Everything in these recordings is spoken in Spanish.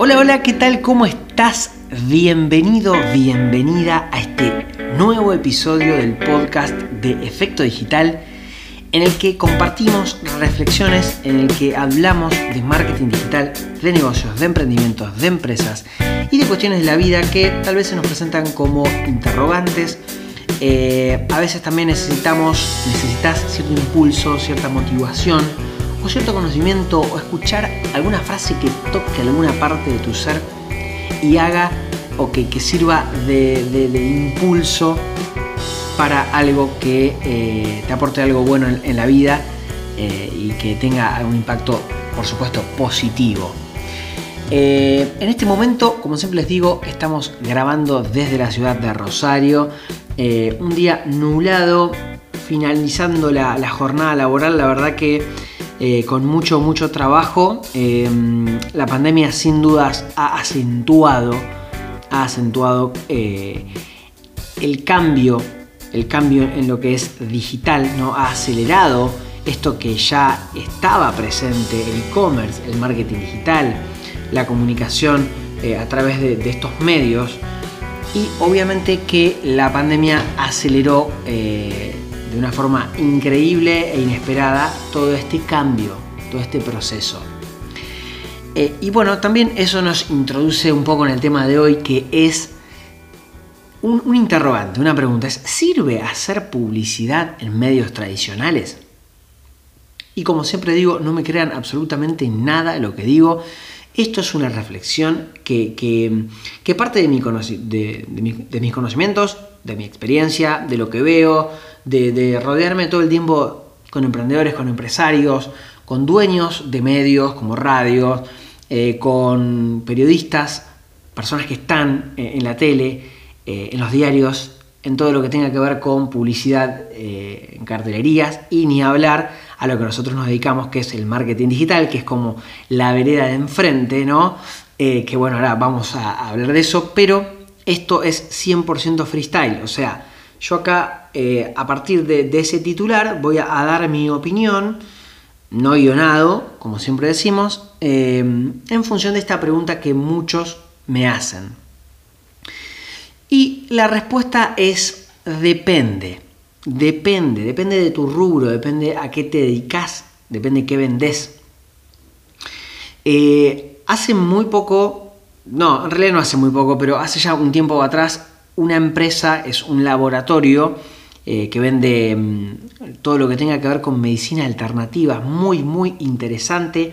Hola, hola, ¿qué tal? ¿Cómo estás? Bienvenido, bienvenida a este nuevo episodio del podcast de Efecto Digital en el que compartimos reflexiones, en el que hablamos de marketing digital, de negocios, de emprendimientos, de empresas y de cuestiones de la vida que tal vez se nos presentan como interrogantes. Eh, a veces también necesitamos, necesitas cierto impulso, cierta motivación cierto conocimiento o escuchar alguna frase que toque alguna parte de tu ser y haga o que, sirva de, impulso para algo que eh, te aporte algo bueno en, la vida eh, y que tenga un impacto, por supuesto, positivo. Eh, en este momento, como siempre les digo, estamos grabando desde la ciudad de Rosario. un día nublado, finalizando la jornada laboral. La verdad que eh, con mucho, mucho trabajo. Em, la pandemia sin dudas ha acentuado, ha acentuado eh, el cambio, el cambio en lo que es digital, ¿no? ha acelerado esto que ya estaba presente, el e-commerce, el marketing digital, la comunicación eh, a través de, estos medios. Y obviamente que la pandemia aceleró de una forma increíble e inesperada todo este cambio, todo este proceso. Eh, y bueno, también eso nos introduce un poco en el tema de hoy que es un, interrogante, una pregunta. ¿Es, ¿Sirve hacer publicidad en medios tradicionales? Y como siempre digo, no me crean absolutamente nada lo que digo. Esto es una reflexión que, que, parte de, mi de, de mis conocimientos, de mi experiencia, de lo que veo, de, rodearme todo el tiempo con emprendedores, con empresarios, con dueños de medios como radios, eh, con periodistas, personas que están eh, en la tele, eh, en los diarios, en todo lo que tenga que ver con publicidad en cartelerías y ni hablar a lo que nosotros nos dedicamos, que es el marketing digital, que es como la vereda de enfrente, ¿no? que bueno, ahora vamos a hablar de eso, pero esto es 100% freestyle, o sea, yo acá, eh, a partir de, ese titular, voy a, dar mi opinión, no guionado, como siempre decimos, eh, en función de esta pregunta que muchos me hacen. Y la respuesta es depende. Depende, depende de tu rubro, depende a qué te dedicas, depende qué vendes. Eh, hace muy poco, no, en realidad no hace muy poco, pero hace ya un tiempo atrás una empresa es un laboratorio eh, que vende mm, todo lo que tenga que ver con medicina alternativa, muy, muy interesante.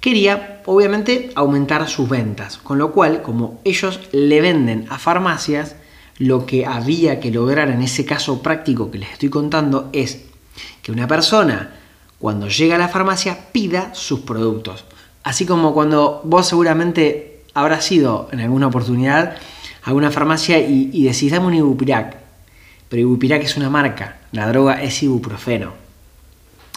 Quería, obviamente, aumentar sus ventas, con lo cual, como ellos le venden a farmacias, lo que había que lograr en ese caso práctico que les estoy contando es que una persona, cuando llega a la farmacia, pida sus productos. Así como cuando vos seguramente habrás ido en alguna oportunidad a una farmacia y, decís, dame un ibupirac. Pero ibupirac es una marca, la droga es ibuprofeno.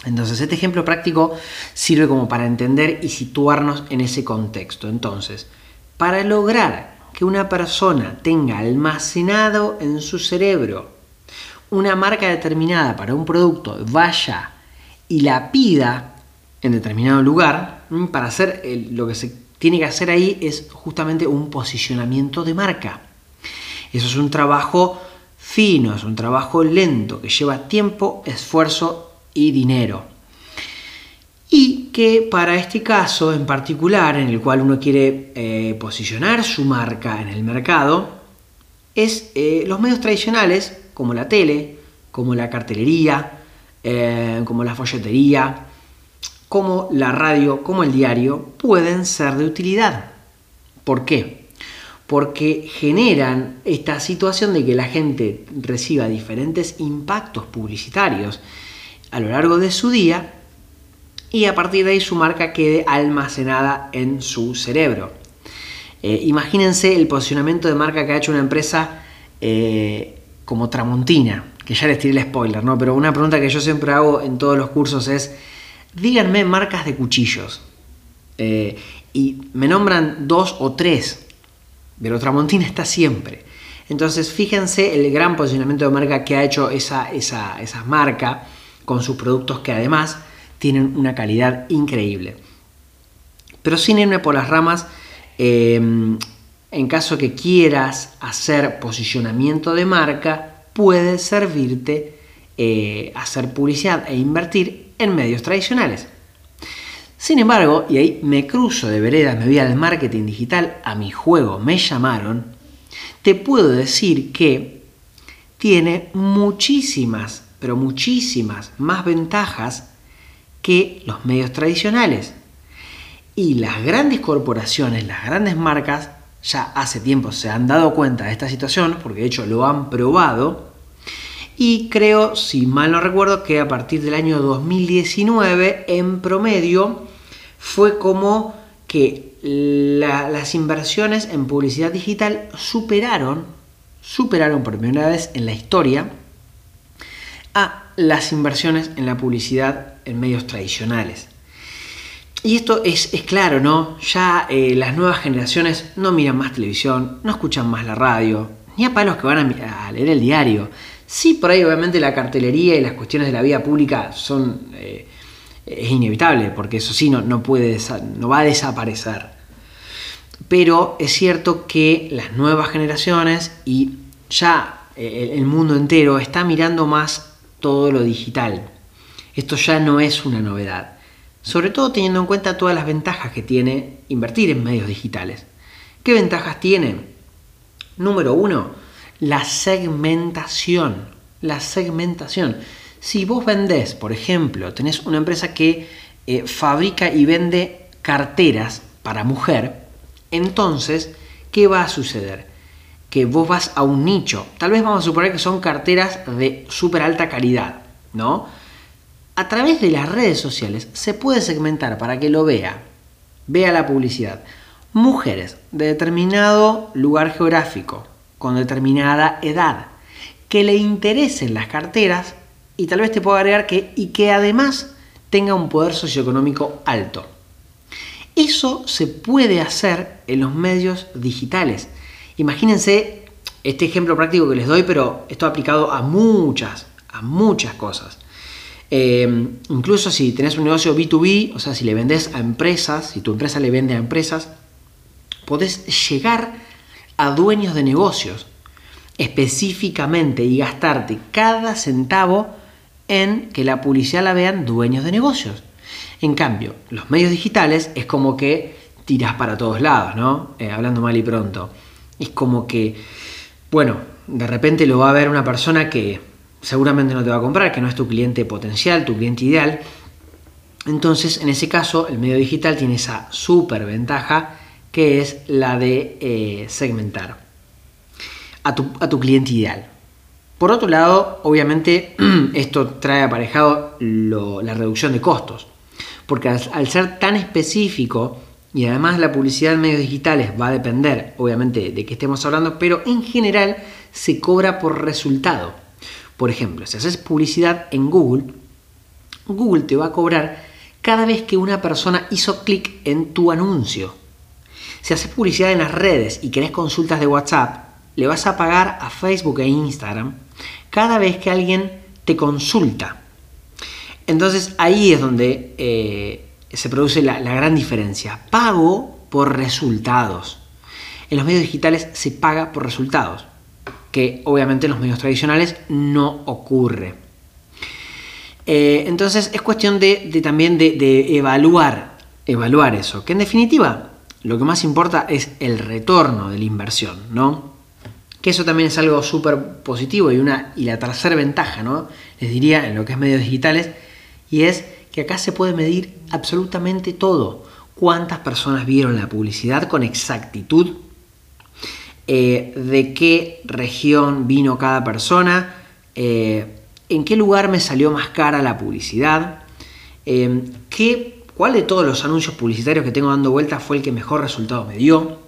Entonces, este ejemplo práctico sirve como para entender y situarnos en ese contexto. Entonces, para lograr que una persona tenga almacenado en su cerebro una marca determinada para un producto, vaya y la pida en determinado lugar, para hacer lo que se tiene que hacer ahí es justamente un posicionamiento de marca. Eso es un trabajo fino, es un trabajo lento, que lleva tiempo, esfuerzo y dinero. Y que para este caso en particular, en el cual uno quiere eh, posicionar su marca en el mercado, es eh, los medios tradicionales, como la tele, como la cartelería, eh, como la folletería, como la radio, como el diario, pueden ser de utilidad. ¿Por qué? Porque generan esta situación de que la gente reciba diferentes impactos publicitarios a lo largo de su día y a partir de ahí su marca quede almacenada en su cerebro. Eh, imagínense el posicionamiento de marca que ha hecho una empresa eh, como Tramontina, que ya les tiré el spoiler, ¿no? Pero una pregunta que yo siempre hago en todos los cursos es, díganme marcas de cuchillos. Eh, y me nombran dos o tres, pero Tramontina está siempre. Entonces fíjense el gran posicionamiento de marca que ha hecho esa, marca con sus productos que además tienen una calidad increíble. Pero sin irme por las ramas, Em, en caso que quieras hacer posicionamiento de marca, puede servirte eh, hacer publicidad e invertir en medios tradicionales. Sin embargo, y ahí me cruzo de veredas, me voy al marketing digital, a mi juego me llamaron, te puedo decir que tiene muchísimas, pero muchísimas más ventajas que los medios tradicionales. Y las grandes corporaciones, las grandes marcas, ya hace tiempo se han dado cuenta de esta situación, porque de hecho lo han probado, y creo, si mal no recuerdo, que a partir del año 2019, en promedio, fue como que las inversiones en publicidad digital superaron, superaron por primera vez en la historia a las inversiones en la publicidad en medios tradicionales. Y esto es, claro, ¿no? Ya eh, las nuevas generaciones no miran más televisión, no escuchan más la radio, ni a palos que van a, leer el diario. Sí, por ahí obviamente la cartelería y las cuestiones de la vida pública son eh, es inevitable, porque eso sí no, no, puede, no va a desaparecer. Pero es cierto que las nuevas generaciones y ya eh, el mundo entero está mirando más todo lo digital. Esto ya no es una novedad. Sobre todo teniendo en cuenta todas las ventajas que tiene invertir en medios digitales. ¿Qué ventajas tiene? Número uno, la segmentación. La segmentación. Si vos vendés, por ejemplo, tenés una empresa que eh, fabrica y vende carteras para mujer, entonces, ¿qué va a suceder? Que vos vas a un nicho. Tal vez vamos a suponer que son carteras de súper alta calidad, ¿no? A través de las redes sociales se puede segmentar para que lo vea, vea la publicidad. Mujeres de determinado lugar geográfico, con determinada edad, que le interesen las carteras y tal vez te puedo agregar que y que además tenga un poder socioeconómico alto. Eso se puede hacer en los medios digitales. Imagínense este ejemplo práctico que les doy, pero esto aplicado a muchas, a muchas cosas. Eh, incluso si tenés un negocio B2B, o sea, si le vendes a empresas, si tu empresa le vende a empresas, podés llegar a dueños de negocios específicamente y gastarte cada centavo en que la publicidad la vean dueños de negocios. En cambio, los medios digitales es como que tiras para todos lados, ¿no? Eh, hablando mal y pronto. Es como que, bueno, de repente lo va a ver una persona que seguramente no te va a comprar, que no es tu cliente potencial, tu cliente ideal. Entonces, en ese caso, el medio digital tiene esa super ventaja que es la de eh, segmentar a tu, a tu cliente ideal. Por otro lado, obviamente esto trae aparejado la reducción de costos, porque al, ser tan específico y además la publicidad en medios digitales va a depender obviamente de qué estemos hablando, pero en general se cobra por resultado. Por ejemplo, si haces publicidad en Google, Google te va a cobrar cada vez que una persona hizo clic en tu anuncio. Si haces publicidad en las redes y querés consultas de WhatsApp, le vas a pagar a Facebook e Instagram cada vez que alguien te consulta. Entonces ahí es donde eh, se produce la, gran diferencia. Pago por resultados. En los medios digitales se paga por resultados, que obviamente en los medios tradicionales no ocurre. Eh, entonces es cuestión de, también de, de, evaluar, evaluar eso, que en definitiva lo que más importa es el retorno de la inversión, ¿no? que eso también es algo súper positivo y, una, y la tercera ventaja, ¿no? Les diría en lo que es medios digitales, y es que acá se puede medir absolutamente todo. Cuántas personas vieron la publicidad con exactitud, eh, de qué región vino cada persona, eh, en qué lugar me salió más cara la publicidad, eh, qué, cuál de todos los anuncios publicitarios que tengo dando vueltas fue el que mejor resultado me dio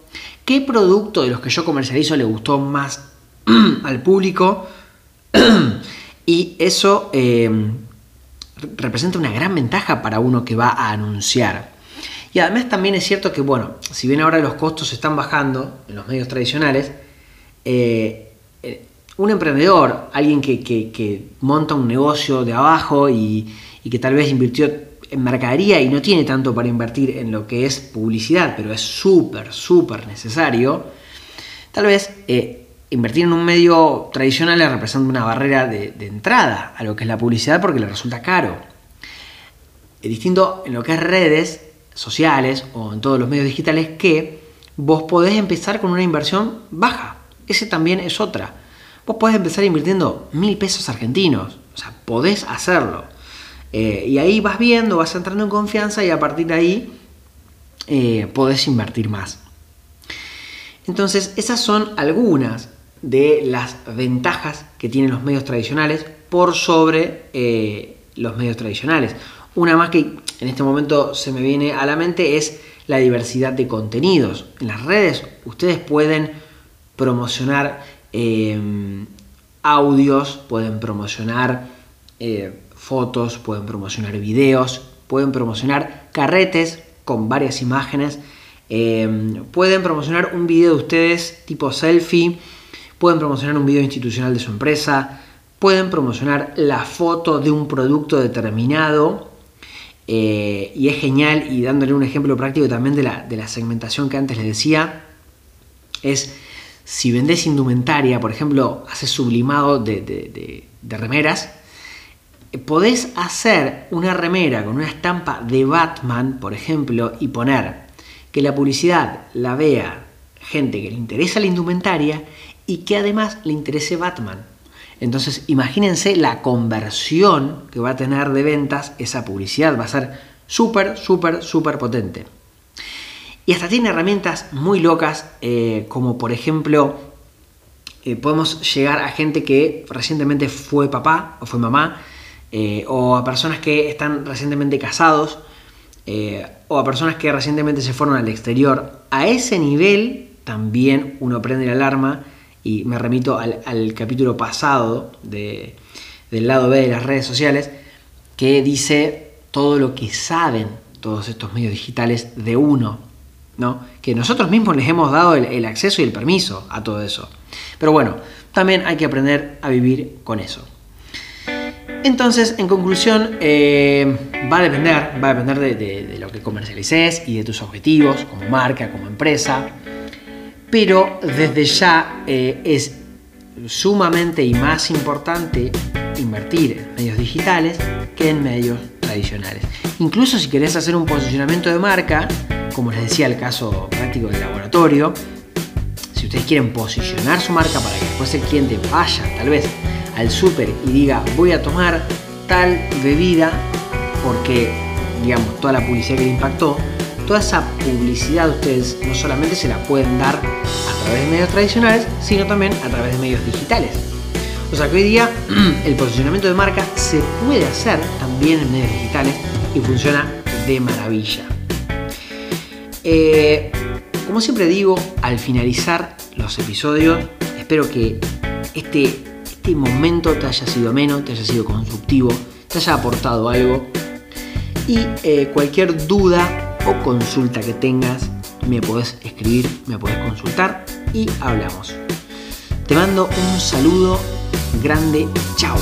qué producto de los que yo comercializo le gustó más al público y eso em, representa una gran ventaja para uno que va a anunciar. Y además también es cierto que, bueno, si bien ahora los costos están bajando en los medios tradicionales, eh, eh, un emprendedor, alguien que, monta un negocio de abajo y, que tal vez invirtió mercadería y no tiene tanto para invertir en lo que es publicidad, pero es súper, súper necesario, tal vez eh, invertir en un medio tradicional le representa una barrera de, entrada a lo que es la publicidad porque le resulta caro. Es distinto en lo que es redes sociales o en todos los medios digitales que vos podés empezar con una inversión baja. Ese también es otra. Vos podés empezar invirtiendo mil pesos argentinos. O sea, podés hacerlo. Eh, y ahí vas viendo, vas entrando en confianza y a partir de ahí eh, podés invertir más. Entonces, esas son algunas de las ventajas que tienen los medios tradicionales por sobre eh, los medios tradicionales. Una más que en este momento se me viene a la mente es la diversidad de contenidos. En las redes ustedes pueden promocionar audios, pueden promocionar fotos, pueden promocionar videos, pueden promocionar carretes con varias imágenes, eh, pueden promocionar un video de ustedes tipo selfie, pueden promocionar un video institucional de su empresa, pueden promocionar la foto de un producto determinado. Eh, y es genial, y dándole un ejemplo práctico también de la, de la segmentación que antes les decía, es si vendés indumentaria, por ejemplo, haces sublimado de remeras, podés hacer una remera con una estampa de Batman, por ejemplo, y poner que la publicidad la vea gente que le interesa la indumentaria y que además le interese Batman. Entonces, imagínense la conversión que va a tener de ventas esa publicidad. Va a ser súper, súper, súper potente. Y hasta tiene herramientas muy locas, eh, como por ejemplo, eh, podemos llegar a gente que recientemente fue papá o fue mamá eh, o a personas que están recientemente casados, eh, o a personas que recientemente se fueron al exterior. A ese nivel también uno prende la alarma y me remito al, capítulo pasado del lado B de las redes sociales que dice todo lo que saben todos estos medios digitales de uno, ¿no? que nosotros mismos les hemos dado el acceso y el permiso a todo eso. Pero bueno, también hay que aprender a vivir con eso. Entonces, en conclusión, eh, va a depender, va a depender de, lo que comercialices y de tus objetivos como marca, como empresa. Pero desde ya eh, es sumamente y más importante invertir en medios digitales que en medios tradicionales. Incluso si querés hacer un posicionamiento de marca, como les decía el caso práctico del laboratorio, si ustedes quieren posicionar su marca para que después el cliente vaya tal vez al súper y diga voy a tomar tal bebida porque, digamos, toda la publicidad que le impactó, toda esa publicidad ustedes no solamente se la pueden dar a través de medios tradicionales, sino también a través de medios digitales. O sea que hoy día el posicionamiento de marca se puede hacer también en medios digitales y funciona de maravilla. Eh, como siempre digo, al finalizar los episodios, espero que este este momento te haya sido menos, te haya sido constructivo, te haya aportado algo. Y eh, cualquier duda o consulta que tengas, me podés escribir, me podés consultar y hablamos. Te mando un saludo grande, chao.